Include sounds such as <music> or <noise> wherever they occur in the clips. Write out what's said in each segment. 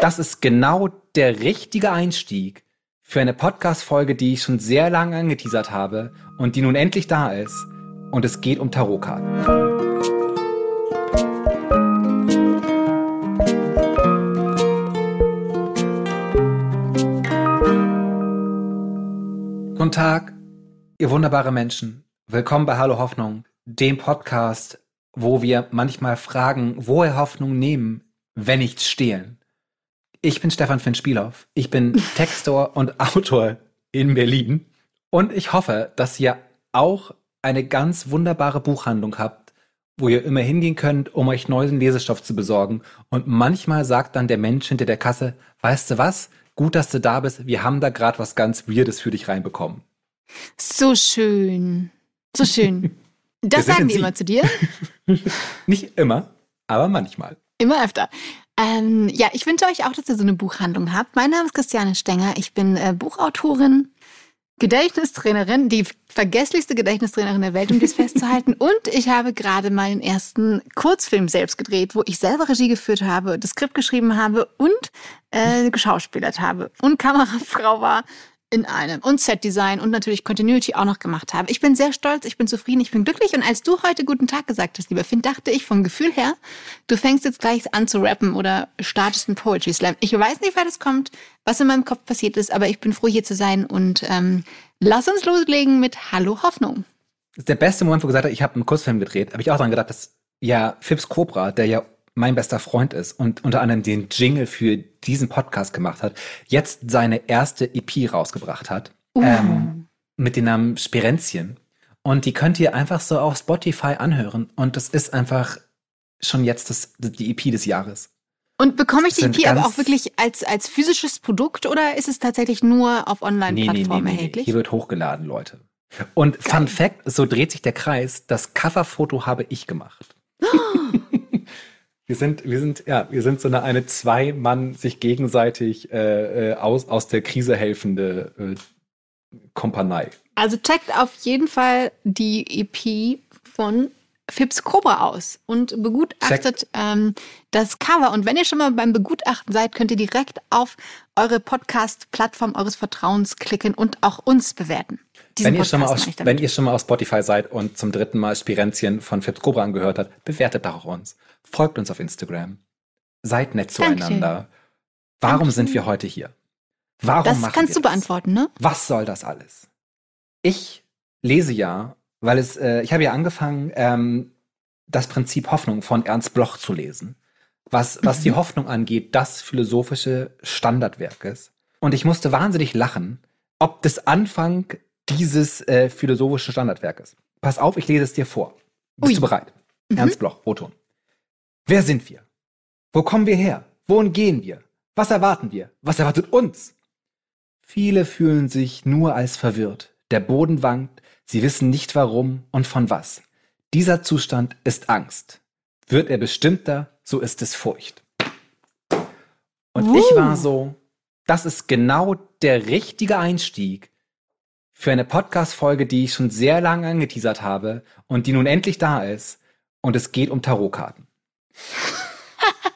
Das ist genau der richtige Einstieg für eine Podcast-Folge, die ich schon sehr lange angeteasert habe und die nun endlich da ist. Und es geht um Tarotkarten. Guten Tag, ihr wunderbare Menschen. Willkommen bei Hallo Hoffnung, dem Podcast, wo wir manchmal fragen, woher Hoffnung nehmen, wenn nicht stehlen. Ich bin Stefan Finn Spielhoff. Ich bin Textor und Autor in Berlin. Und ich hoffe, dass ihr auch eine ganz wunderbare Buchhandlung habt, wo ihr immer hingehen könnt, um euch neuen Lesestoff zu besorgen. Und manchmal sagt dann der Mensch hinter der Kasse, weißt du was? Gut, dass du da bist. Wir haben da gerade was ganz Weirdes für dich reinbekommen. So schön. So schön. <laughs> Das sagen die immer zu dir? <laughs> Nicht immer, aber manchmal. Immer öfter. Ähm, ja, ich wünsche euch auch, dass ihr so eine Buchhandlung habt. Mein Name ist Christiane Stenger. Ich bin äh, Buchautorin, Gedächtnistrainerin, die vergesslichste Gedächtnistrainerin der Welt, um dies festzuhalten. <laughs> Und ich habe gerade meinen ersten Kurzfilm selbst gedreht, wo ich selber Regie geführt habe, das Skript geschrieben habe und äh, geschauspielert habe und Kamerafrau war in einem und Set-Design und natürlich Continuity auch noch gemacht habe. Ich bin sehr stolz, ich bin zufrieden, ich bin glücklich und als du heute guten Tag gesagt hast, lieber Finn, dachte ich vom Gefühl her, du fängst jetzt gleich an zu rappen oder startest einen Poetry Slam. Ich weiß nicht, wer das kommt, was in meinem Kopf passiert ist, aber ich bin froh, hier zu sein und ähm, lass uns loslegen mit Hallo Hoffnung. Das ist der beste Moment, wo ich gesagt habe, ich habe einen Kurzfilm gedreht, habe ich auch dran gedacht, dass ja Phipps Cobra, der ja mein bester Freund ist und unter anderem den Jingle für diesen Podcast gemacht hat, jetzt seine erste EP rausgebracht hat. Uh. Ähm, mit dem Namen Spirenzien. Und die könnt ihr einfach so auf Spotify anhören. Und das ist einfach schon jetzt das, die EP des Jahres. Und bekomme ich die EP aber auch wirklich als, als physisches Produkt oder ist es tatsächlich nur auf Online-Plattformen nee, nee, nee, erhältlich? Hier wird hochgeladen, Leute. Und Geil. Fun Fact, so dreht sich der Kreis, das Coverfoto habe ich gemacht. <gasps> <laughs> Wir sind, wir sind, ja, wir sind so eine, eine zwei Mann sich gegenseitig äh, äh, aus, aus der Krise helfende äh, Kompanie. Also checkt auf jeden Fall die EP von Fips Cobra aus und begutachtet ähm, das Cover. Und wenn ihr schon mal beim Begutachten seid, könnt ihr direkt auf eure Podcast-Plattform eures Vertrauens klicken und auch uns bewerten. Wenn ihr, schon mal aus, wenn ihr schon mal auf Spotify seid und zum dritten Mal Spirenzien von Fips Cobra angehört habt, bewertet doch auch uns. Folgt uns auf Instagram. Seid nett zueinander. Dankeschön. Warum Dankeschön. sind wir heute hier? Warum das machen kannst wir du das? beantworten, ne? Was soll das alles? Ich lese ja, weil es, äh, ich habe ja angefangen, ähm, das Prinzip Hoffnung von Ernst Bloch zu lesen. Was, was mhm. die Hoffnung angeht, das philosophische Standardwerk ist. Und ich musste wahnsinnig lachen, ob das Anfang dieses äh, philosophischen Standardwerkes. Pass auf, ich lese es dir vor. Bist Ui. du bereit? Mhm. Ernst Bloch, O-Ton. Wer sind wir? Wo kommen wir her? Wohin gehen wir? Was erwarten wir? Was erwartet uns? Viele fühlen sich nur als verwirrt. Der Boden wankt, sie wissen nicht warum und von was. Dieser Zustand ist Angst. Wird er bestimmter, so ist es Furcht. Und uh. ich war so, das ist genau der richtige Einstieg für eine Podcast-Folge, die ich schon sehr lange angeteasert habe und die nun endlich da ist. Und es geht um Tarotkarten.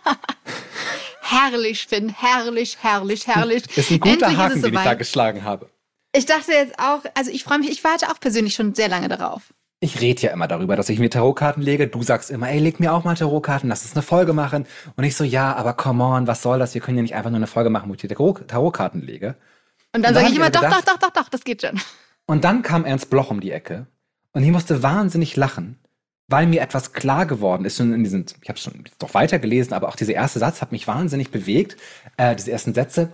<laughs> herrlich, Finn, herrlich, herrlich, herrlich. Das ist ein guter Endlich Haken, den ich da geschlagen habe. Ich dachte jetzt auch, also ich freue mich, ich warte auch persönlich schon sehr lange darauf. Ich rede ja immer darüber, dass ich mir Tarotkarten lege. Du sagst immer, ey, leg mir auch mal Tarotkarten, lass uns eine Folge machen. Und ich so, ja, aber come on, was soll das? Wir können ja nicht einfach nur eine Folge machen, wo ich dir Tarotkarten lege. Und dann, dann sage ich immer, doch, gedacht, doch, doch, doch, doch, das geht schon. Und dann kam Ernst Bloch um die Ecke und ich musste wahnsinnig lachen, weil mir etwas klar geworden ist. Schon in diesen, ich habe schon doch weitergelesen, aber auch dieser erste Satz hat mich wahnsinnig bewegt, äh, diese ersten Sätze,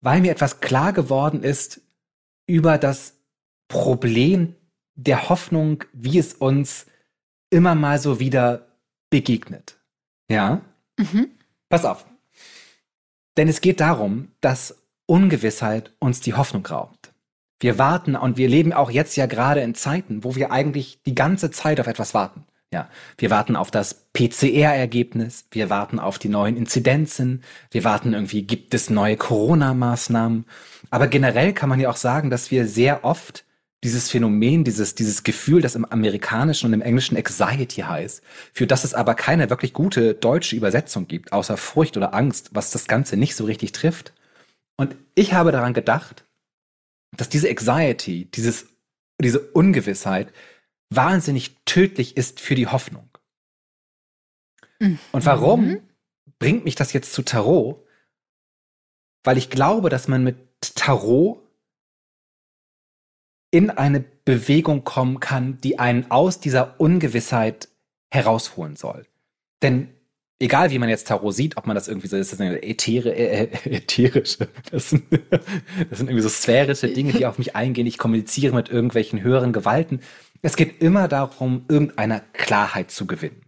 weil mir etwas klar geworden ist über das Problem der Hoffnung, wie es uns immer mal so wieder begegnet. Ja? Mhm. Pass auf. Denn es geht darum, dass Ungewissheit uns die Hoffnung raubt. Wir warten und wir leben auch jetzt ja gerade in Zeiten, wo wir eigentlich die ganze Zeit auf etwas warten. Ja, wir warten auf das PCR-Ergebnis, wir warten auf die neuen Inzidenzen, wir warten irgendwie, gibt es neue Corona-Maßnahmen. Aber generell kann man ja auch sagen, dass wir sehr oft dieses Phänomen, dieses, dieses Gefühl, das im Amerikanischen und im Englischen Anxiety heißt, für das es aber keine wirklich gute deutsche Übersetzung gibt, außer Furcht oder Angst, was das Ganze nicht so richtig trifft. Und ich habe daran gedacht, dass diese Anxiety, dieses, diese Ungewissheit wahnsinnig tödlich ist für die Hoffnung. Mhm. Und warum bringt mich das jetzt zu Tarot? Weil ich glaube, dass man mit Tarot in eine Bewegung kommen kann, die einen aus dieser Ungewissheit herausholen soll. Denn egal wie man jetzt Tarot sieht, ob man das irgendwie so, ist das eine äthere, äh, äh, ätherische, das sind, das sind irgendwie so sphärische Dinge, die auf mich eingehen. Ich kommuniziere mit irgendwelchen höheren Gewalten. Es geht immer darum, irgendeiner Klarheit zu gewinnen.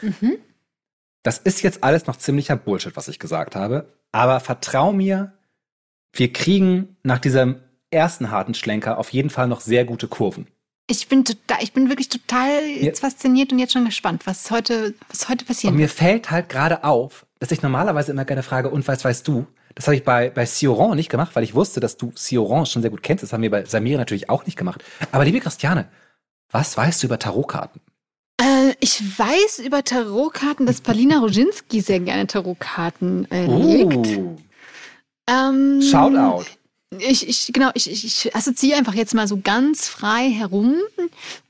Mhm. Das ist jetzt alles noch ziemlicher Bullshit, was ich gesagt habe. Aber vertrau mir, wir kriegen nach diesem ersten harten Schlenker auf jeden Fall noch sehr gute Kurven. Ich bin total, ich bin wirklich total jetzt fasziniert und jetzt schon gespannt, was heute, was heute passiert. Und mir fällt halt gerade auf, dass ich normalerweise immer gerne frage, und was weißt du? Das habe ich bei, bei Sioran nicht gemacht, weil ich wusste, dass du Sioran schon sehr gut kennst. Das haben wir bei Samira natürlich auch nicht gemacht. Aber liebe Christiane, was weißt du über Tarotkarten? Äh, ich weiß über Tarotkarten, dass Palina Roginski sehr gerne Tarotkarten äh, legt. Uh. Ähm, Shoutout. Ich, ich, genau, ich, ich assoziiere einfach jetzt mal so ganz frei herum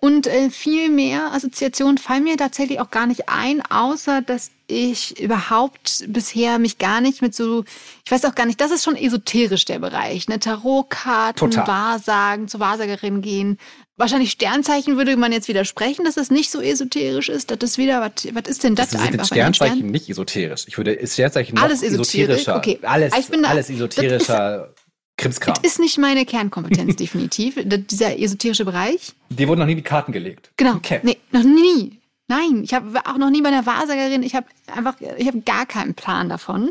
und äh, viel mehr Assoziationen fallen mir tatsächlich auch gar nicht ein, außer dass ich überhaupt bisher mich gar nicht mit so, ich weiß auch gar nicht, das ist schon esoterisch der Bereich, ne? Tarotkarten, Total. Wahrsagen, zur Wahrsagerin gehen. Wahrscheinlich Sternzeichen würde man jetzt widersprechen, dass das nicht so esoterisch ist. Das ist wieder, was, was ist denn das, das einfach? Sternzeichen Stern nicht esoterisch. Ich würde Sternzeichen noch alles esoterischer. Okay. Alles, da, alles esoterischer. Krimskram. Das ist nicht meine Kernkompetenz, <laughs> definitiv. Dieser esoterische Bereich. Dir wurden noch nie die Karten gelegt. Genau. Okay. Nee, noch nie. Nein, ich habe auch noch nie bei einer Wahrsagerin. Ich habe einfach, ich habe gar keinen Plan davon.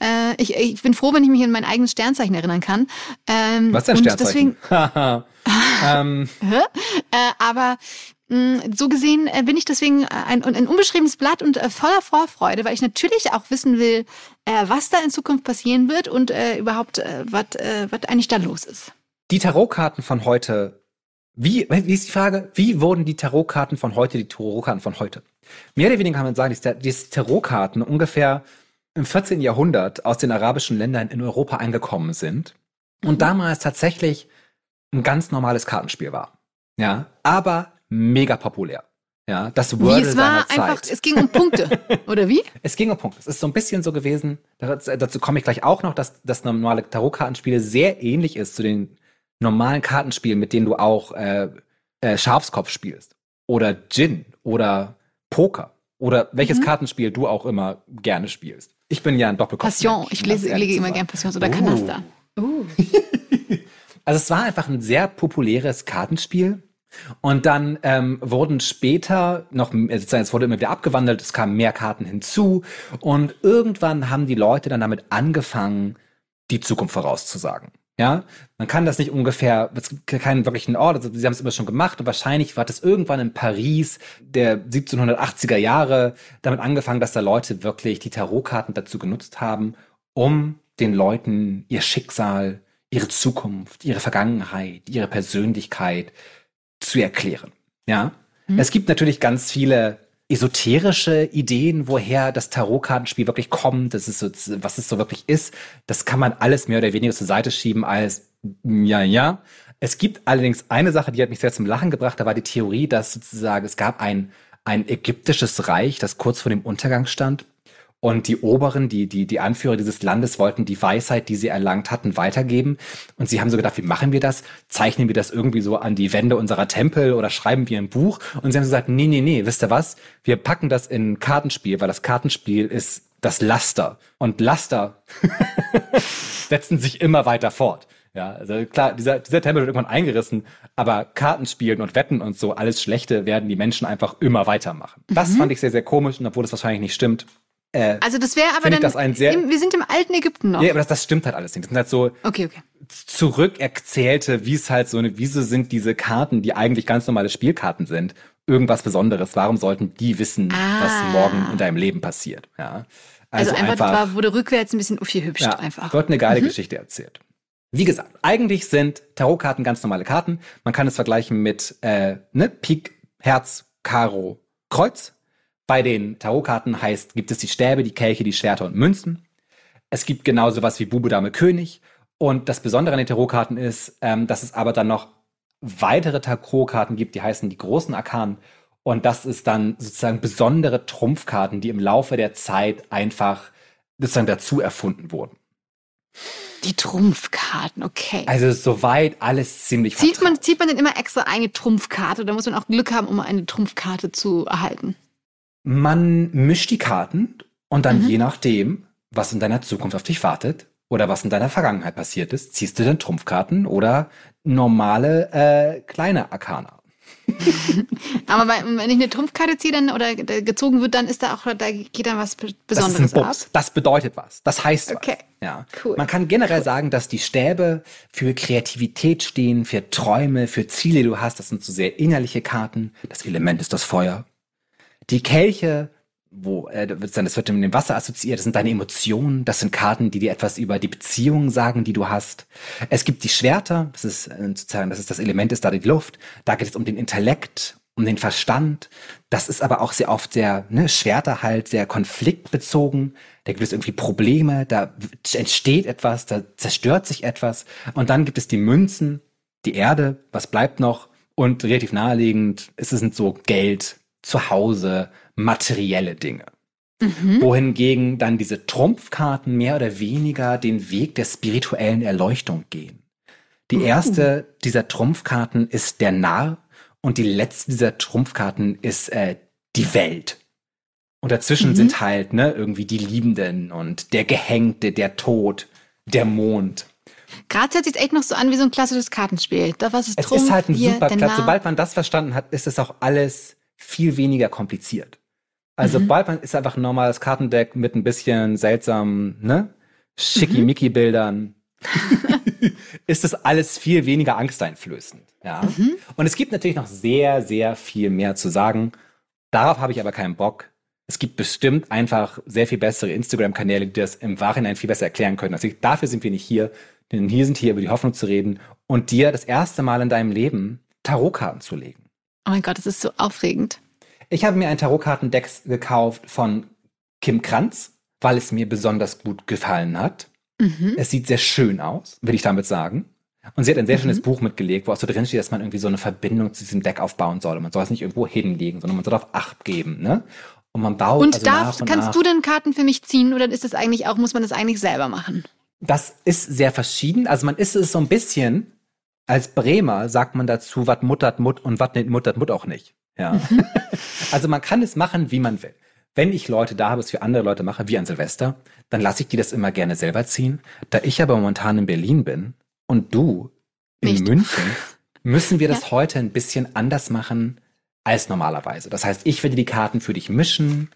Äh, ich, ich bin froh, wenn ich mich an mein eigenes Sternzeichen erinnern kann. Ähm, Was ist ein Sternzeichen? Deswegen, <laughs> ähm. <laughs> äh, aber so gesehen äh, bin ich deswegen äh, ein, ein unbeschriebenes Blatt und äh, voller Vorfreude, weil ich natürlich auch wissen will, was da in Zukunft passieren wird und überhaupt, was eigentlich da los ist. Die Tarotkarten von heute, wie, wie ist die Frage? Wie wurden die Tarotkarten von heute die Tarotkarten von heute? Mehr oder weniger kann man sagen, dass die Tarotkarten ungefähr im 14. Jahrhundert aus den arabischen Ländern in Europa angekommen sind und mhm. damals tatsächlich ein ganz normales Kartenspiel war. Ja, aber mega populär. Ja, das Wordle wie, es war seiner einfach, Zeit. Es ging um Punkte, <laughs> oder wie? Es ging um Punkte. Es ist so ein bisschen so gewesen, dazu komme ich gleich auch noch, dass das normale Tarotkartenspiel sehr ähnlich ist zu den normalen Kartenspielen, mit denen du auch äh, äh, Schafskopf spielst. Oder Gin oder Poker. Oder welches mhm. Kartenspiel du auch immer gerne spielst. Ich bin ja ein Doppelkopf. Passion. Ich lese, lege immer gern Passions oder uh. Kanaster. Uh. <laughs> also es war einfach ein sehr populäres Kartenspiel und dann ähm, wurden später noch, es wurde immer wieder abgewandelt, es kamen mehr Karten hinzu und irgendwann haben die Leute dann damit angefangen, die Zukunft vorauszusagen. Ja, man kann das nicht ungefähr, es gibt keinen wirklichen Ort, also sie haben es immer schon gemacht und wahrscheinlich war das irgendwann in Paris der 1780er Jahre damit angefangen, dass da Leute wirklich die Tarotkarten dazu genutzt haben, um den Leuten ihr Schicksal, ihre Zukunft, ihre Vergangenheit, ihre Persönlichkeit zu erklären. Ja, mhm. es gibt natürlich ganz viele esoterische Ideen, woher das Tarotkartenspiel wirklich kommt, das ist so, was es so wirklich ist. Das kann man alles mehr oder weniger zur Seite schieben als ja, ja. Es gibt allerdings eine Sache, die hat mich sehr zum Lachen gebracht. Da war die Theorie, dass sozusagen es gab ein ein ägyptisches Reich, das kurz vor dem Untergang stand und die Oberen, die, die, die Anführer dieses Landes wollten die Weisheit, die sie erlangt hatten, weitergeben. Und sie haben so gedacht, wie machen wir das? Zeichnen wir das irgendwie so an die Wände unserer Tempel oder schreiben wir ein Buch? Und sie haben gesagt, nee, nee, nee, wisst ihr was? Wir packen das in ein Kartenspiel, weil das Kartenspiel ist das Laster. Und Laster <laughs> setzen sich immer weiter fort. Ja, also klar, dieser, dieser Tempel wird irgendwann eingerissen, aber Kartenspielen und Wetten und so, alles Schlechte werden die Menschen einfach immer weitermachen. Das mhm. fand ich sehr, sehr komisch und obwohl das wahrscheinlich nicht stimmt, äh, also das wäre aber dann, das ein sehr, im, wir sind im alten Ägypten noch. Ja, aber das, das stimmt halt alles nicht. Das sind halt so okay, okay. zurückerzählte, wie es halt so eine, wieso sind diese Karten, die eigentlich ganz normale Spielkarten sind, irgendwas Besonderes? Warum sollten die wissen, ah. was morgen in deinem Leben passiert? Ja. Also, also einfach, einfach war, wurde rückwärts ein bisschen uffi hübsch ja, einfach. Dort eine geile mhm. Geschichte erzählt. Wie gesagt, eigentlich sind Tarotkarten ganz normale Karten. Man kann es vergleichen mit äh, ne, Pik, Herz, Karo, Kreuz. Bei den Tarotkarten heißt, gibt es die Stäbe, die Kelche, die Schwerter und Münzen. Es gibt genauso was wie Bube, Dame, König. Und das Besondere an den Tarotkarten ist, ähm, dass es aber dann noch weitere Tarotkarten gibt, die heißen die großen Arkanen. Und das ist dann sozusagen besondere Trumpfkarten, die im Laufe der Zeit einfach sozusagen dazu erfunden wurden. Die Trumpfkarten, okay. Also soweit alles ziemlich zieht man, zieht man denn immer extra eine Trumpfkarte oder muss man auch Glück haben, um eine Trumpfkarte zu erhalten? Man mischt die Karten und dann mhm. je nachdem, was in deiner Zukunft auf dich wartet oder was in deiner Vergangenheit passiert ist, ziehst du dann Trumpfkarten oder normale äh, kleine Arkana. <laughs> Aber wenn ich eine Trumpfkarte ziehe dann oder gezogen wird, dann ist da auch, da geht dann was Besonderes das ab. Das bedeutet was. Das heißt okay. was. Ja. Cool. Man kann generell cool. sagen, dass die Stäbe für Kreativität stehen, für Träume, für Ziele, die du hast. Das sind so sehr innerliche Karten. Das Element ist das Feuer. Die Kelche wo äh, das wird mit dem Wasser assoziiert, das sind deine Emotionen, das sind Karten, die dir etwas über die Beziehungen sagen, die du hast. Es gibt die Schwerter, das ist äh, sozusagen, das ist das Element, ist da die Luft. Da geht es um den Intellekt, um den Verstand. Das ist aber auch sehr oft sehr, ne, Schwerter halt, sehr konfliktbezogen. Da gibt es irgendwie Probleme, da entsteht etwas, da zerstört sich etwas. Und dann gibt es die Münzen, die Erde, was bleibt noch? Und relativ naheliegend ist es so Geld, Zuhause, materielle Dinge. Mhm. Wohingegen dann diese Trumpfkarten mehr oder weniger den Weg der spirituellen Erleuchtung gehen. Die uh. erste dieser Trumpfkarten ist der Narr und die letzte dieser Trumpfkarten ist äh, die Welt. Und dazwischen mhm. sind halt ne, irgendwie die Liebenden und der Gehängte, der Tod, der Mond. Gerade hört sich echt noch so an wie so ein klassisches Kartenspiel. Da was ist es Trumpf, ist halt ein super. Sobald man das verstanden hat, ist es auch alles viel weniger kompliziert. Also mhm. Ballpunk ist einfach ein normales Kartendeck mit ein bisschen seltsamen, ne? Schickimicki-Bildern. <laughs> ist das alles viel weniger angsteinflößend. Ja. Mhm. Und es gibt natürlich noch sehr, sehr viel mehr zu sagen. Darauf habe ich aber keinen Bock. Es gibt bestimmt einfach sehr viel bessere Instagram-Kanäle, die das im Nachhinein viel besser erklären können. Also dafür sind wir nicht hier, denn hier sind hier über die Hoffnung zu reden und dir das erste Mal in deinem Leben Tarotkarten zu legen. Oh mein Gott, das ist so aufregend. Ich habe mir ein Tarotkartendeck gekauft von Kim Kranz, weil es mir besonders gut gefallen hat. Mhm. Es sieht sehr schön aus, will ich damit sagen. Und sie hat ein sehr mhm. schönes Buch mitgelegt, wo auch so drin steht, dass man irgendwie so eine Verbindung zu diesem Deck aufbauen soll. Und man soll es nicht irgendwo hinlegen, sondern man soll auf Acht geben, ne? Und man baut. Und also darf, und kannst nach. du denn Karten für mich ziehen oder ist das eigentlich auch, muss man das eigentlich selber machen? Das ist sehr verschieden. Also man ist es so ein bisschen, als Bremer sagt man dazu, wat muttert Mut und wat nicht muttert Mut auch nicht. Ja. Mhm. <laughs> also man kann es machen, wie man will. Wenn ich Leute da habe, es für andere Leute mache, wie an Silvester, dann lasse ich die das immer gerne selber ziehen. Da ich aber momentan in Berlin bin und du in Nicht. München, müssen wir das ja. heute ein bisschen anders machen als normalerweise. Das heißt, ich werde die Karten für dich mischen,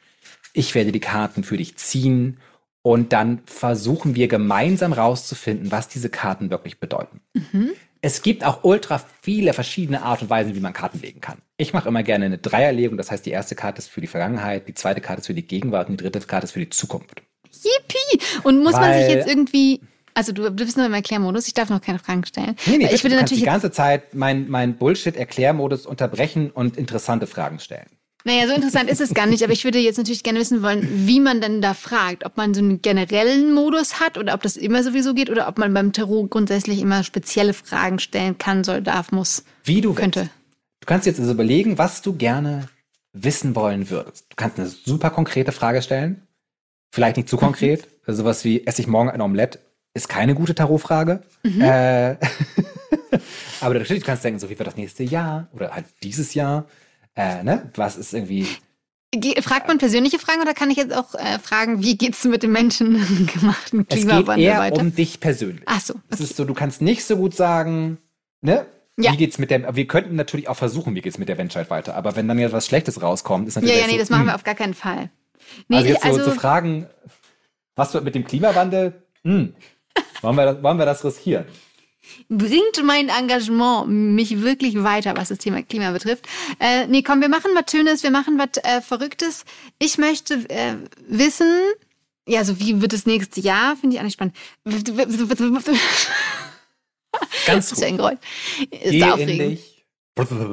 ich werde die Karten für dich ziehen und dann versuchen wir gemeinsam rauszufinden, was diese Karten wirklich bedeuten. Mhm es gibt auch ultra viele verschiedene Art und Weisen, wie man Karten legen kann. Ich mache immer gerne eine Dreierlegung, das heißt, die erste Karte ist für die Vergangenheit, die zweite Karte ist für die Gegenwart und die dritte Karte ist für die Zukunft. Yippie! Und muss Weil, man sich jetzt irgendwie also du, du bist nur im Erklärmodus, ich darf noch keine Fragen stellen. Nee, nee, ich würde natürlich die ganze Zeit mein, mein Bullshit-Erklärmodus unterbrechen und interessante Fragen stellen. Naja, so interessant ist es gar nicht, aber ich würde jetzt natürlich gerne wissen wollen, wie man denn da fragt. Ob man so einen generellen Modus hat oder ob das immer sowieso geht oder ob man beim Tarot grundsätzlich immer spezielle Fragen stellen kann, soll, darf, muss. Wie du könnte. Willst. Du kannst jetzt also überlegen, was du gerne wissen wollen würdest. Du kannst eine super konkrete Frage stellen. Vielleicht nicht zu konkret. Mhm. Also sowas wie, esse ich morgen ein Omelette? Ist keine gute Tarotfrage. Mhm. Äh, <laughs> aber natürlich kannst du denken, so wie wird das nächste Jahr oder halt dieses Jahr äh, ne? Was ist irgendwie. Fragt man persönliche Fragen oder kann ich jetzt auch äh, fragen, wie geht es mit dem menschengemachten <laughs> Klimawandel es geht eher weiter? um dich persönlich. Ach so. Okay. Es ist so, du kannst nicht so gut sagen, ne? Ja. Wie geht's mit der, wir könnten natürlich auch versuchen, wie geht's mit der Menschheit weiter, aber wenn dann jetzt was Schlechtes rauskommt, ist natürlich. Ja, ja, nee, so, das machen hm. wir auf gar keinen Fall. Nee, also jetzt so also, zu fragen, was wird mit dem Klimawandel? Hm. Wollen wir das, wollen wir das riskieren? Bringt mein Engagement mich wirklich weiter, was das Thema Klima betrifft. Äh, nee, komm, wir machen was Schönes, wir machen was äh, Verrücktes. Ich möchte äh, wissen, ja, so wie wird das nächste Jahr? Finde ich auch nicht spannend. Ganz Das <laughs> ist ein. Geräusch. Ist Geh aufregend.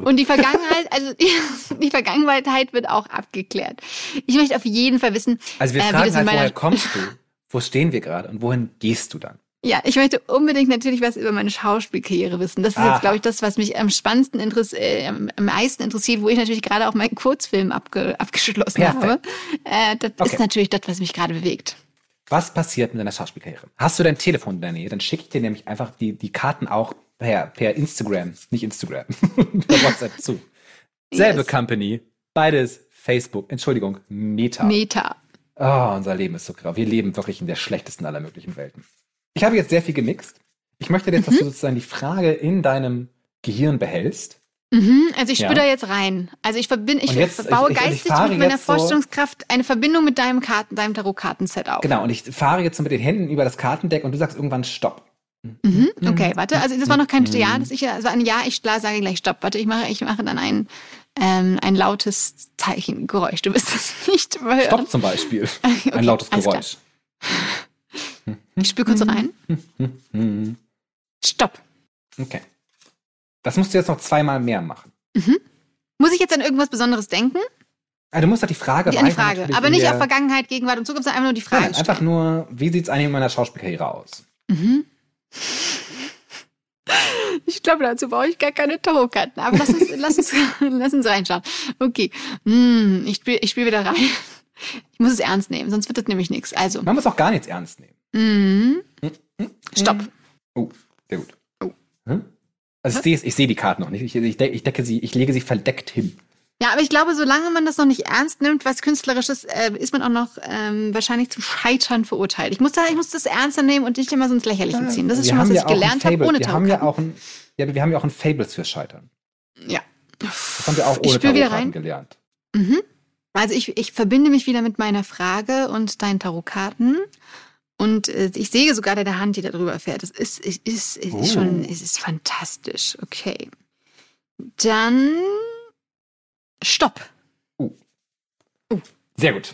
Und die Vergangenheit, also <laughs> die, Vergangenheit wird auch abgeklärt. Ich möchte auf jeden Fall wissen, Also wir äh, fragen in halt, woher kommst du? Wo stehen wir gerade und wohin gehst du dann? Ja, ich möchte unbedingt natürlich was über meine Schauspielkarriere wissen. Das ist Aha. jetzt, glaube ich, das, was mich am spannendsten äh, am am meisten interessiert, wo ich natürlich gerade auch meinen Kurzfilm abge abgeschlossen Perfekt. habe. Äh, das Okay. ist natürlich das, was mich gerade bewegt. Was passiert mit deiner Schauspielkarriere? Hast du dein Telefon in der Nähe? Dann schicke ich dir nämlich einfach die, die Karten auch per, per Instagram, nicht Instagram, <laughs> per WhatsApp zu. Selbe Yes. Company, beides Facebook, Entschuldigung, Meta. Meta. Oh, unser Leben ist so grau. Wir leben wirklich in der schlechtesten aller möglichen Welten. Ich habe jetzt sehr viel gemixt. Ich möchte jetzt, dass Mhm. du sozusagen die Frage in deinem Gehirn behältst. Mhm, also ich Ja. spüre da jetzt rein. Also ich verbinde, ich jetzt- baue ich- ich- ich geistig mit meiner jetzt so- Vorstellungskraft eine Verbindung mit deinem Karten, deinem Tarotkartenset auf. Genau, und ich fahre jetzt so mit den Händen über das Kartendeck und du sagst irgendwann Stopp. Mhm. Okay, warte. Also das war noch kein Mhm. Ja, das ich das war ein Ja. Ich klar sage gleich Stopp. Warte, ich mache, ich mache dann ein ähm, ein lautes Zeichengeräusch. Du wirst es <laughs> nicht hören. Stopp zum Beispiel. <laughs> Okay, Ein lautes. Geräusch. Ich spüre kurz rein. Mhm. Stopp. Okay. Das musst du jetzt noch zweimal mehr machen. Muss ich jetzt an irgendwas Besonderes denken? Also du musst doch die Frage Die eine weiter Frage. Aber nicht auf Vergangenheit, Gegenwart und Zukunft, sondern einfach nur die Frage. Nein, nein, einfach stellen. nur, wie sieht es eigentlich in meiner Schauspielkarriere aus? Mhm. Ich glaube, dazu brauche ich gar keine Tarotkarten. Aber lass uns, <laughs> lass uns, lass uns reinschauen. Okay. Hm, ich spiele ich spiel wieder rein. Ich muss es ernst nehmen, sonst wird das nämlich nichts. Also. Man muss auch gar nichts ernst nehmen. Mhm. Stopp. Oh, sehr gut. Oh. Hm? Also ich sehe, ich sehe die Karten noch nicht. Ich, ich, ich decke sie, ich lege sie verdeckt hin. Ja, aber ich glaube, solange man das noch nicht ernst nimmt, was Künstlerisches, äh, ist man auch noch ähm, wahrscheinlich zum Scheitern verurteilt. Ich muss, da, ich muss das ernster nehmen und nicht immer so ins Lächerliche ziehen. Das ist Wir schon was, was ja ich gelernt habe ohne wir haben ja auch ein, ja, wir haben ja auch ein Fables für Scheitern. Ja. Das haben wir auch ohne Tarotkarten gelernt. Mhm. Also ich, ich verbinde mich wieder mit meiner Frage und deinen Tarotkarten. Und äh, ich sehe sogar deine Hand, die da drüber fährt. Es ist, es ist, es Oh. ist schon, es ist fantastisch. Okay. Dann Stopp. Sehr gut.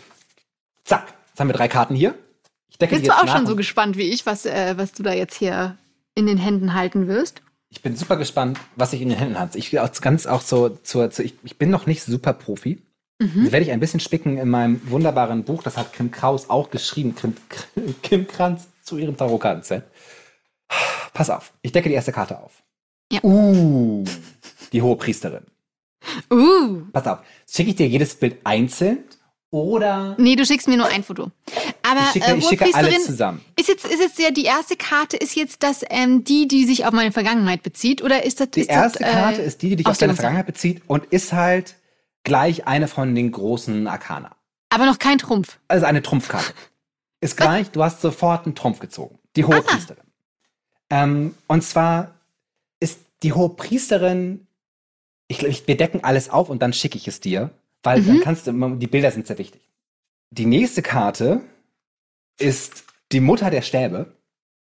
Zack. Jetzt haben wir drei Karten hier. Ich decke Bist du auch schon so gespannt wie ich, was, äh, was du da jetzt hier in den Händen halten wirst? Ich bin super gespannt, was ich in den Händen habe. Ich auch ganz auch so zur, zur ich, ich bin noch nicht super Profi. Mhm. Das werde ich ein bisschen spicken in meinem wunderbaren Buch. Das hat Kim Kraus auch geschrieben. Kim, Kim Kranz zu ihrem Tarotkartenset. Pass auf. Ich decke die erste Karte auf. Ja. Uh, die hohe Priesterin. Uh. Pass auf. Schicke ich dir jedes Bild einzeln oder Nee, du schickst mir nur ein Foto. Aber ich schicke, äh, ich schicke alle zusammen? ist jetzt, ist jetzt ja die erste Karte, ist jetzt das ähm, die, die sich auf meine Vergangenheit bezieht? Oder ist das. Die ist erste das, äh, Karte ist die, die dich auf deine Vergangenheit bezieht und ist halt gleich eine von den großen Arkana. Aber noch kein Trumpf. Also eine Trumpfkarte. <laughs> Ist gleich, du hast sofort einen Trumpf gezogen. Die Ah. hohe Priesterin. Ähm, und zwar ist die hohe Priesterin, ich, glaub, ich, wir decken alles auf und dann schicke ich es dir, weil Mhm. dann kannst du, die Bilder sind sehr wichtig. Die nächste Karte ist die Mutter der Stäbe.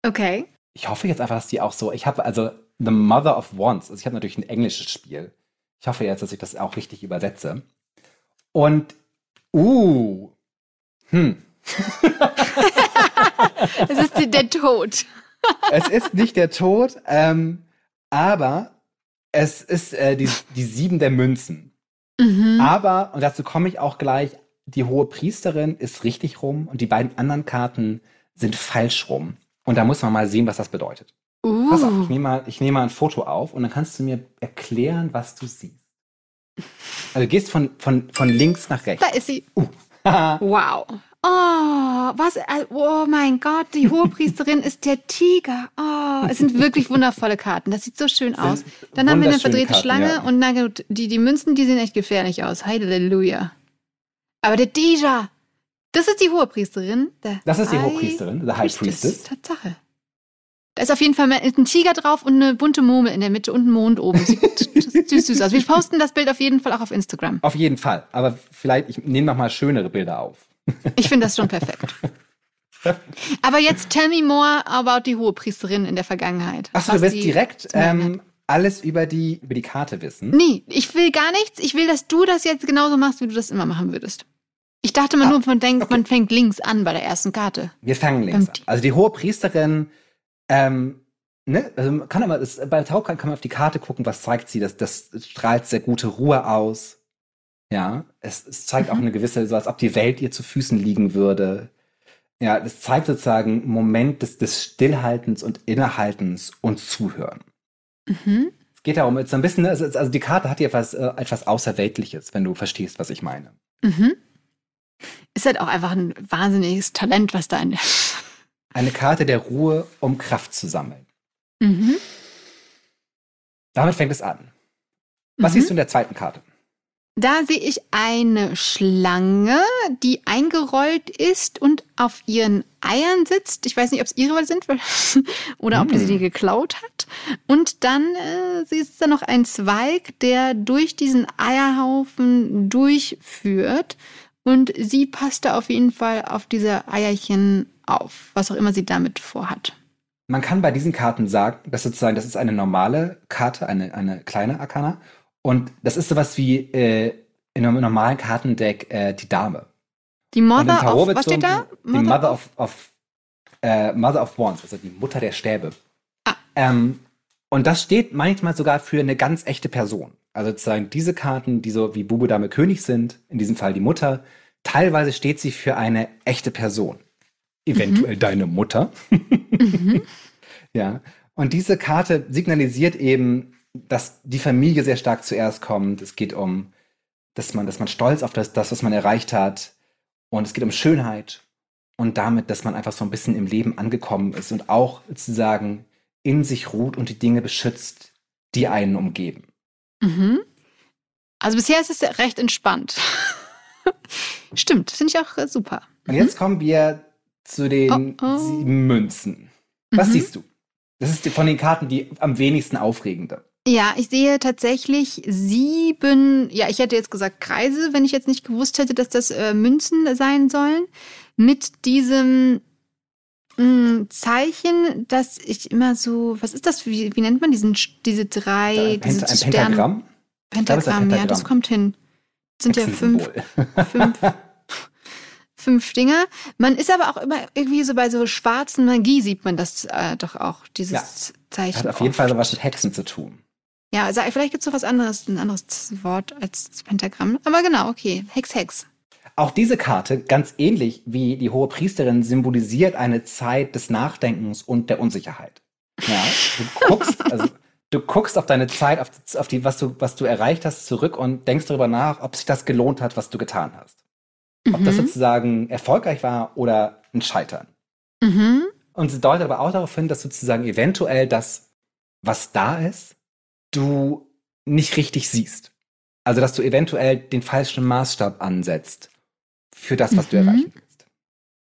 Okay. Ich hoffe jetzt einfach, dass die auch so, ich habe also The Mother of Wands, also ich habe natürlich ein englisches Spiel. Ich hoffe jetzt, dass ich das auch richtig übersetze. Und, uh, hm, <laughs> Es ist der Tod. <laughs> es ist nicht der Tod, ähm, aber es ist äh, die, die Sieben der Münzen. Mhm. Aber, und dazu komme ich auch gleich, die hohe Priesterin ist richtig rum und die beiden anderen Karten sind falsch rum. Und da muss man mal sehen, was das bedeutet. Pass auf, ich Uh. nehme mal, ich nehme mal ein Foto auf und dann kannst du mir erklären, was du siehst. Also du gehst von, von, von links nach Da rechts. ist sie. Haha. <laughs> Wow. Oh, was? äh, Oh mein Gott, die Hohepriesterin ist der Tiger. Oh, es sind wirklich wundervolle Karten. Das sieht so schön aus. Dann haben wir eine verdrehte Karten, Schlange ja. und gut, die, die Münzen, die sehen echt gefährlich aus. Halleluja. Aber der Dija, das ist die Hohepriesterin. Der Das ist die High Hochpriesterin, the High Priestess. Tatsache. Da ist auf jeden Fall ein Tiger drauf und eine bunte Murmel in der Mitte und ein Mond oben. Sieht <laughs> süß, süß aus. Wir posten das Bild auf jeden Fall auch auf Instagram. Auf jeden Fall. Aber vielleicht, ich nehme noch mal schönere Bilder auf. Ich finde das schon perfekt. <laughs> Aber jetzt tell me more about die Hohepriesterin in der Vergangenheit. Achso, du willst direkt ähm, alles über die, über die Karte wissen. Nee, ich will gar nichts. Ich will, dass du das jetzt genauso machst, wie du das immer machen würdest. Ich dachte mal Ah, nur, man denkt, okay. man fängt links an bei der ersten Karte. Wir fangen links Beim an. Also die hohe Priesterin ähm, ne, also man kann aber, das, bei Tauchern kann man auf die Karte gucken, was zeigt sie. Das, das strahlt sehr gute Ruhe aus. Ja, es, es zeigt mhm. auch eine gewisse, so als ob die Welt ihr zu Füßen liegen würde. Ja, das zeigt sozusagen einen Moment des, des Stillhaltens und Innehaltens und Zuhören. Mhm. Es geht darum, jetzt ein bisschen, also, also die Karte hat hier etwas, äh, etwas Außerweltliches, wenn du verstehst, was ich meine. Mhm. Ist halt auch einfach ein wahnsinniges Talent, was da in der. Eine Karte der Ruhe, um Kraft zu sammeln. Mhm. Damit fängt es an. Was mhm. siehst du in der zweiten Karte? Da sehe ich eine Schlange, die eingerollt ist und auf ihren Eiern sitzt. Ich weiß nicht, ob es ihre sind <laughs> oder ob sie die hm. geklaut hat. Und dann äh, ist da noch ein Zweig, der durch diesen Eierhaufen durchführt. Und sie passt da auf jeden Fall auf diese Eierchen auf, was auch immer sie damit vorhat. Man kann bei diesen Karten sagen, dass sozusagen, das ist eine normale Karte, eine, eine kleine Arkana. Und das ist sowas wie äh, in einem normalen Kartendeck äh, die Dame. Die Mother of, was steht da? Mother die Mother of, of äh, Mother of Wands, also die Mutter der Stäbe. Ah. Ähm, und das steht manchmal sogar für eine ganz echte Person. Also sozusagen diese Karten, die so wie Bube, Dame, König sind, in diesem Fall die Mutter, teilweise steht sie für eine echte Person. Eventuell mhm. deine Mutter. mhm. <laughs> Ja. Und diese Karte signalisiert eben, dass die Familie sehr stark zuerst kommt. Es geht um, dass man, dass man stolz auf das, das, was man erreicht hat. Und es geht um Schönheit. Und damit, dass man einfach so ein bisschen im Leben angekommen ist und auch sozusagen in sich ruht und die Dinge beschützt, die einen umgeben. Mhm. Also bisher ist es recht entspannt. <laughs> Stimmt, finde ich auch äh, super. Und jetzt mhm. kommen wir zu den oh, oh. sieben Münzen. Was mhm. siehst du? Das ist von den Karten die am wenigsten aufregende. Ja, ich sehe tatsächlich sieben, ja, ich hätte jetzt gesagt Kreise, wenn ich jetzt nicht gewusst hätte, dass das äh, Münzen sein sollen. Mit diesem mh, hm, Zeichen, dass ich immer so, was ist das, wie, wie nennt man diesen, diese drei, ein, diese ein Pentagramm? Pentagramm, Pentagramm, ja, das kommt hin. Das sind ja fünf, fünf, <laughs> fünf Dinger. Man ist aber auch immer irgendwie so bei so schwarzen Magie sieht man das äh, doch auch, dieses ja, Zeichen. Hat auf jeden Fall so was mit Hexen zu tun. Ja, also vielleicht gibt es noch was anderes, ein anderes Wort als Pentagramm. Aber genau, okay. Hex, Hex. Auch diese Karte, ganz ähnlich wie die hohe Priesterin, symbolisiert eine Zeit des Nachdenkens und der Unsicherheit. Ja, du <laughs> guckst, also du guckst auf deine Zeit, auf, auf die, was du, was du erreicht hast, zurück und denkst darüber nach, ob sich das gelohnt hat, was du getan hast. Ob das mhm. sozusagen erfolgreich war oder ein Scheitern. Mhm. Und sie deutet aber auch darauf hin, dass sozusagen eventuell das, was da ist, du nicht richtig siehst. Also, dass du eventuell den falschen Maßstab ansetzt für das, was mhm. du erreichen willst.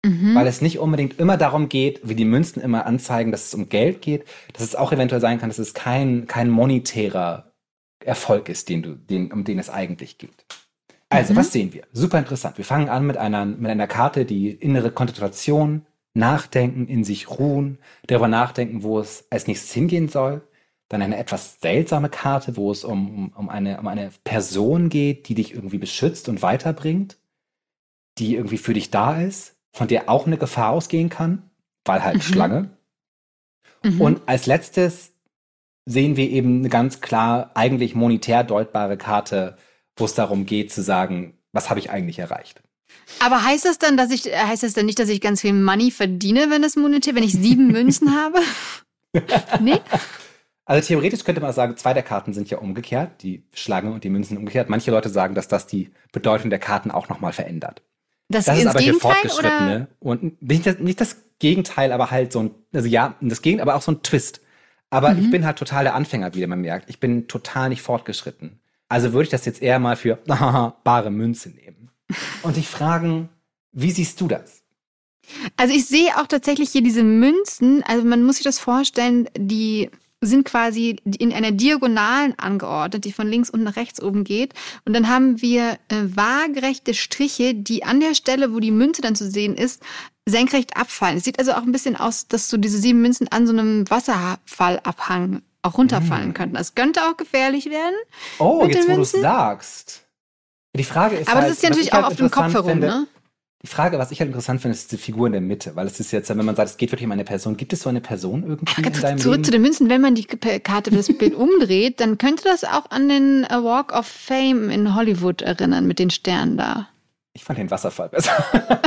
Mhm. Weil es nicht unbedingt immer darum geht, wie die Münzen immer anzeigen, dass es um Geld geht, dass es auch eventuell sein kann, dass es kein, kein monetärer Erfolg ist, den du, den, um den es eigentlich geht. Also, mhm. was sehen wir? Super interessant. Wir fangen an mit einer, mit einer Karte, die innere Konzentration, Nachdenken, in sich ruhen, darüber nachdenken, wo es als nächstes hingehen soll. Dann eine etwas seltsame Karte, wo es um, um, eine, um eine Person geht, die dich irgendwie beschützt und weiterbringt, die irgendwie für dich da ist, von der auch eine Gefahr ausgehen kann, weil halt mhm. Schlange. Mhm. Und als letztes sehen wir eben eine ganz klar eigentlich monetär deutbare Karte, wo es darum geht zu sagen, was habe ich eigentlich erreicht. Aber heißt das dann, dass ich, heißt das dann nicht, dass ich ganz viel Money verdiene, wenn es monetär, wenn ich sieben Münzen <laughs> habe? nee? Also theoretisch könnte man sagen, zwei der Karten sind ja umgekehrt, die Schlange und die Münzen umgekehrt. Manche Leute sagen, dass das die Bedeutung der Karten auch nochmal verändert. Das, das ist aber Gegenteil, für Fortgeschrittene. Oder? Und nicht das, nicht das Gegenteil, aber halt so ein, also ja, das Gegenteil, aber auch so ein Twist. Aber mhm. ich bin halt total der Anfänger, wie man merkt. Ich bin total nicht fortgeschritten. Also würde ich das jetzt eher mal für <laughs> bare Münze nehmen. Und dich fragen, wie siehst du das? Also ich sehe auch tatsächlich hier diese Münzen, also man muss sich das vorstellen, die sind quasi in einer Diagonalen angeordnet, die von links und nach rechts oben geht. Und dann haben wir äh, waagerechte Striche, die an der Stelle, wo die Münze dann zu sehen ist, senkrecht abfallen. Es sieht also auch ein bisschen aus, dass so diese sieben Münzen an so einem Wasserfallabhang auch runterfallen mm. könnten. Das könnte auch gefährlich werden. Oh, jetzt wo du es sagst. Die Frage ist Aber halt, das ist ja natürlich auch halt auf dem Kopf herum, finde, ne? Die Frage, was ich halt interessant finde, ist die Figur in der Mitte, weil es ist jetzt, wenn man sagt, es geht wirklich um eine Person, gibt es so eine Person irgendwie Aber in deinem zurück Leben? zu den Münzen, wenn man die Karte das <laughs> Bild umdreht, dann könnte das auch an den äh, Walk of Fame in Hollywood erinnern mit den Sternen da. Ich fand den Wasserfall besser. <laughs>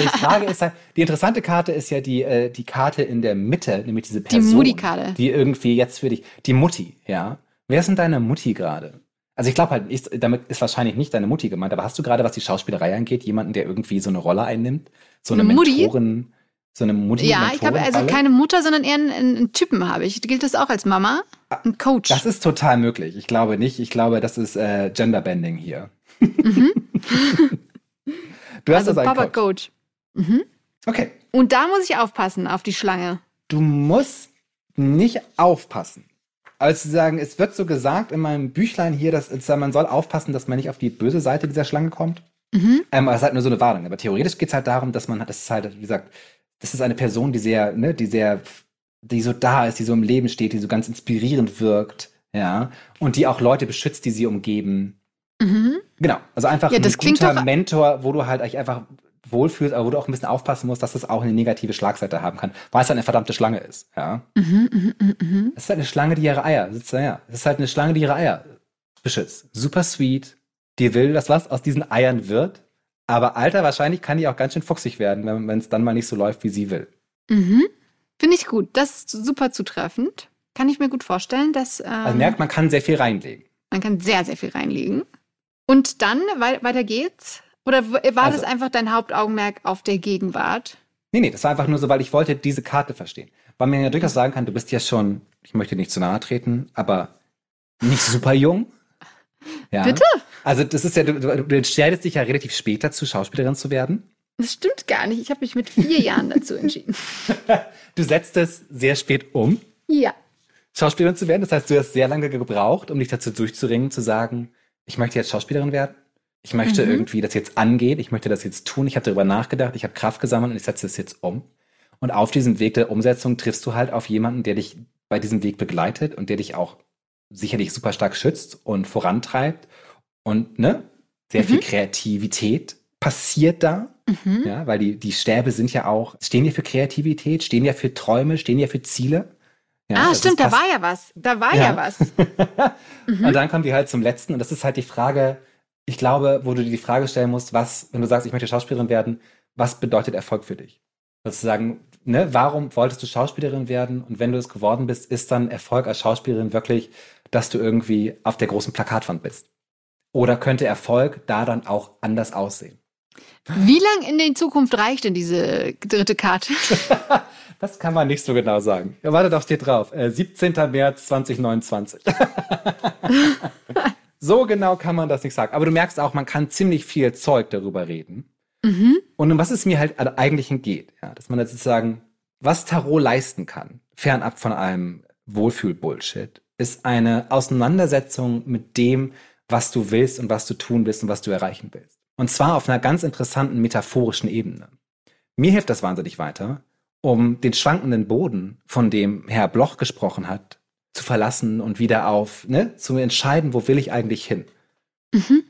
Die Frage ist halt, die interessante Karte ist ja die, äh, die Karte in der Mitte, nämlich diese Person. Mutti-Karte. Die irgendwie jetzt für dich, die Mutti, ja. Wer ist denn deine Mutti gerade? Also ich glaube halt, ist, damit ist wahrscheinlich nicht deine Mutti gemeint, aber hast du gerade, was die Schauspielerei angeht, jemanden, der irgendwie so eine Rolle einnimmt? So eine, Eine Mutti? Mentorin, so eine Mutti Ja, ich habe also keine Mutter, sondern eher einen, einen Typen habe ich. Gilt das auch als Mama? Ein Coach. Das ist total möglich. Ich glaube nicht. Ich glaube, das ist äh, Genderbending hier. <laughs> du hast also also einen Papa Coach. Coach. Mhm. Okay. Und da muss ich aufpassen auf die Schlange. Du musst nicht aufpassen. Also zu sagen, es wird so gesagt in meinem Büchlein hier, dass es- man soll aufpassen, dass man nicht auf die böse Seite dieser Schlange kommt. Mhm. Ähm, aber es ist halt nur so eine Warnung. Aber theoretisch geht es halt darum, dass man, das ist halt, wie gesagt, das ist eine Person, die sehr, ne, die sehr, die so da ist, die so im Leben steht, die so ganz inspirierend wirkt, ja, und die auch Leute beschützt, die sie umgeben. Mhm. Genau, also einfach Ja, das ein guter doch- Mentor, wo du halt eigentlich einfach wohlfühlst, aber wo du auch ein bisschen aufpassen musst, dass das auch eine negative Schlagseite haben kann, weil es halt eine verdammte Schlange ist, ja. Mhm, mhm, mhm, mhm. Es ist halt eine Schlange, die ihre Eier sitzt ja. Es ist halt eine Schlange, die ihre Eier beschützt. Super sweet. Die will, dass was aus diesen Eiern wird. Aber Alter, wahrscheinlich kann die auch ganz schön fuchsig werden, wenn wenn es dann mal nicht so läuft, wie sie will. Mhm. Finde ich gut. Das ist super zutreffend. Kann ich mir gut vorstellen, dass ähm, Also merkt, man kann sehr viel reinlegen. man kann sehr, sehr viel reinlegen. Und dann, wei weiter geht's? Oder war Also- das einfach dein Hauptaugenmerk auf der Gegenwart? Nee, nee, das war einfach nur so, weil ich wollte diese Karte verstehen. Weil man ja durchaus sagen kann, du bist ja schon, ich möchte nicht zu nahe treten, aber nicht super jung. Ja. Bitte? Also das ist ja, du, du du entscheidest dich ja relativ spät dazu, Schauspielerin zu werden. Das stimmt gar nicht. Ich habe mich mit vier Jahren dazu entschieden. <laughs> Du setzt es sehr spät um. Ja. Schauspielerin zu werden. Das heißt, du hast sehr lange gebraucht, um dich dazu durchzuringen, zu sagen, ich möchte jetzt Schauspielerin werden. Ich möchte Mhm. irgendwie das jetzt angehen. Ich möchte das jetzt tun. Ich habe darüber nachgedacht. Ich habe Kraft gesammelt und ich setze es jetzt um. Und auf diesem Weg der Umsetzung triffst du halt auf jemanden, der dich bei diesem Weg begleitet und der dich auch sicherlich super stark schützt und vorantreibt. Und ne, sehr viel Mhm. Kreativität passiert da. Mhm. Ja, weil die, die Stäbe sind ja auch, stehen ja für Kreativität, stehen ja für Träume, stehen ja für Ziele. Ja, ah, stimmt, da war ja was. Da war Ja. ja, was. Mhm. <laughs> Und dann kommen wir halt zum letzten und das ist halt die Frage, ich glaube, wo du dir die Frage stellen musst, was, wenn du sagst, ich möchte Schauspielerin werden, was bedeutet Erfolg für dich? Sozusagen, ne, warum wolltest du Schauspielerin werden? Und wenn du es geworden bist, ist dann Erfolg als Schauspielerin wirklich, dass du irgendwie auf der großen Plakatwand bist? Oder könnte Erfolg da dann auch anders aussehen? Wie lang in die Zukunft reicht denn diese dritte Karte? <laughs> Das kann man nicht so genau sagen. Ja, warte, doch steht drauf. Äh, 17. März 2029. <laughs> so genau kann man das nicht sagen. Aber du merkst auch, man kann ziemlich viel Zeug darüber reden. Mhm. Und um was es mir halt am eigentlichen geht, ja, dass man jetzt sozusagen, was Tarot leisten kann, fernab von einem Wohlfühl-Bullshit, ist eine Auseinandersetzung mit dem, was du willst und was du tun willst und was du erreichen willst. Und zwar auf einer ganz interessanten metaphorischen Ebene. Mir hilft das wahnsinnig weiter, um den schwankenden Boden, von dem Herr Bloch gesprochen hat, zu verlassen und wieder auf, ne, zu entscheiden, wo will ich eigentlich hin. Mhm.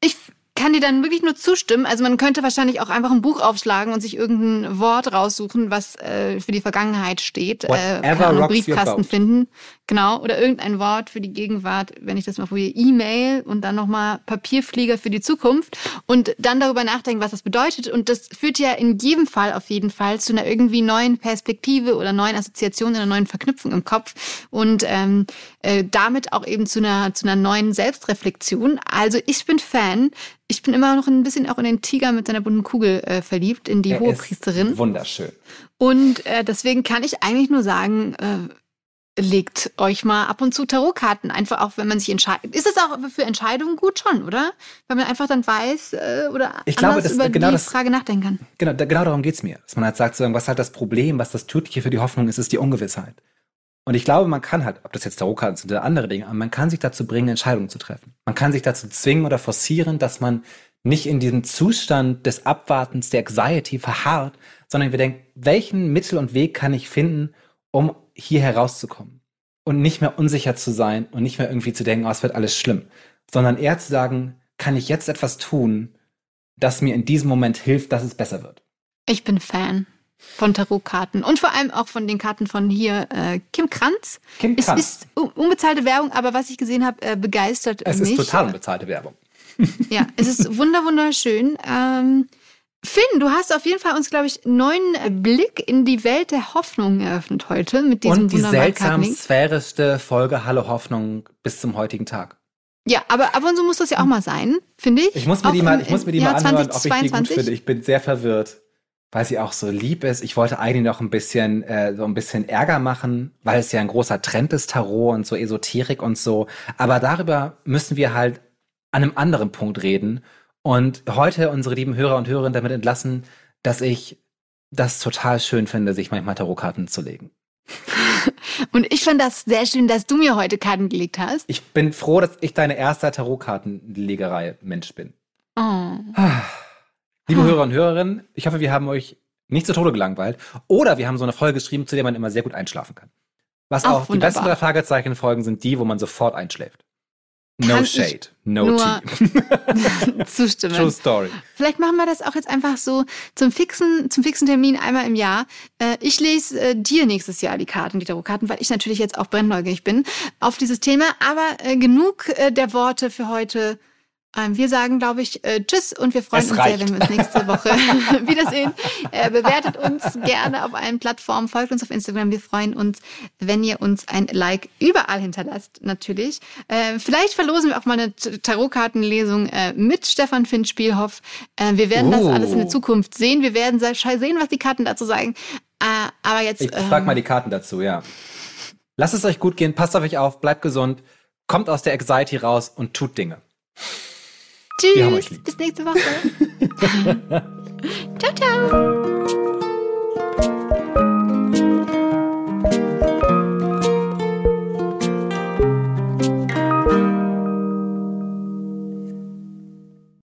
Ich kann dir dann wirklich nur zustimmen. Also man könnte wahrscheinlich auch einfach ein Buch aufschlagen und sich irgendein Wort raussuchen, was äh, für die Vergangenheit steht. Äh, Whatever Ahnung, rocks your Briefkasten finden. Genau. Oder irgendein Wort für die Gegenwart, wenn ich das mal probiere, E-Mail und dann nochmal Papierflieger für die Zukunft und dann darüber nachdenken, was das bedeutet. Und das führt ja in jedem Fall auf jeden Fall zu einer irgendwie neuen Perspektive oder neuen Assoziation, einer neuen Verknüpfung im Kopf und ähm, äh, damit auch eben zu einer, zu einer neuen Selbstreflexion. Also ich bin Fan. Ich bin immer noch ein bisschen auch in den Tiger mit seiner bunten Kugel äh, verliebt, in die Er hohe ist Priesterin. Wunderschön. Und äh, deswegen kann ich eigentlich nur sagen, äh, legt euch mal ab und zu Tarotkarten, einfach auch, wenn man sich entscheidet. Ist es auch für Entscheidungen gut schon, oder? Weil man einfach dann weiß äh, oder Ich glaube, anders das- über genau die das- Frage nachdenken kann. Genau, da, genau darum geht's mir. Dass man halt sagt, sozusagen, was halt das Problem, was das Tödliche für die Hoffnung ist, ist die Ungewissheit. Und ich glaube, man kann halt, ob das jetzt Tarotkarten sind oder andere Dinge, aber man kann sich dazu bringen, Entscheidungen zu treffen. Man kann sich dazu zwingen oder forcieren, dass man nicht in diesem Zustand des Abwartens, der Anxiety verharrt, sondern wir denken, welchen Mittel und Weg kann ich finden, um hier herauszukommen? Und nicht mehr unsicher zu sein und nicht mehr irgendwie zu denken, oh, es wird alles schlimm, sondern eher zu sagen, kann ich jetzt etwas tun, das mir in diesem Moment hilft, dass es besser wird. Ich bin Fan von Tarotkarten und vor allem auch von den Karten von hier äh, Kim Kranz. Kim Es Kranz. ist un- unbezahlte Werbung, aber was ich gesehen habe, äh, begeistert Es mich. ist total unbezahlte Werbung. Ja, es ist wunder wunderschön. Ähm, Finn, du hast auf jeden Fall uns, glaube ich, einen neuen äh, Blick in die Welt der Hoffnung eröffnet heute mit diesem Und die seltsam sphärischste Folge Hallo Hoffnung bis zum heutigen Tag. Ja, aber ab und zu muss das ja auch mal sein, finde ich. Ich muss mir Auch die mal, ich muss mir die mal anhören, ob ich die gut 2022. finde. Ich bin sehr verwirrt, weil sie auch so lieb ist. Ich wollte eigentlich noch ein bisschen, äh, so ein bisschen Ärger machen, weil es ja ein großer Trend ist, Tarot und so Esoterik und so. Aber darüber müssen wir halt an einem anderen Punkt reden und heute unsere lieben Hörer und Hörerinnen damit entlassen, dass ich das total schön finde, sich manchmal Tarotkarten zu legen. <laughs> Und ich finde das sehr schön, dass du mir heute Karten gelegt hast. Ich bin froh, dass ich deine erste Tarotkartenlegerei-Mensch bin. Oh. Liebe Ah. Hörer und Hörerinnen, ich hoffe, wir haben euch nicht zu Tode gelangweilt. Oder wir haben so eine Folge geschrieben, zu der man immer sehr gut einschlafen kann. Was Ach, auch die besten drei Fragezeichen-Folgen sind die, wo man sofort einschläft. No shade, no nur tea. <laughs> Zustimmen. True story. Vielleicht machen wir das auch jetzt einfach so zum fixen, zum fixen Termin einmal im Jahr. Äh, ich lese äh, dir nächstes Jahr die Karten, die Tarotkarten, weil ich natürlich jetzt auch brennneugierig bin auf dieses Thema. Aber äh, genug der Worte für heute. Ähm, wir sagen, glaube ich, äh, Tschüss und wir freuen Es uns reicht. sehr, wenn wir uns nächste Woche <laughs> <laughs> wiedersehen. Äh, bewertet uns gerne auf allen Plattformen, folgt uns auf Instagram. Wir freuen uns, wenn ihr uns ein Like überall hinterlasst, natürlich. Äh, vielleicht verlosen wir auch mal eine Tarotkartenlesung äh, mit Stefan Finn Spielhoff. Wir werden das Uh. alles in der Zukunft sehen. Wir werden se- sehen, was die Karten dazu sagen. Aber jetzt. Ich ähm, frage mal die Karten dazu, ja. Lasst es euch gut gehen, passt auf euch auf, bleibt gesund, kommt aus der Anxiety raus und tut Dinge. Tschüss. Bis nächste Woche. <laughs> ciao, ciao.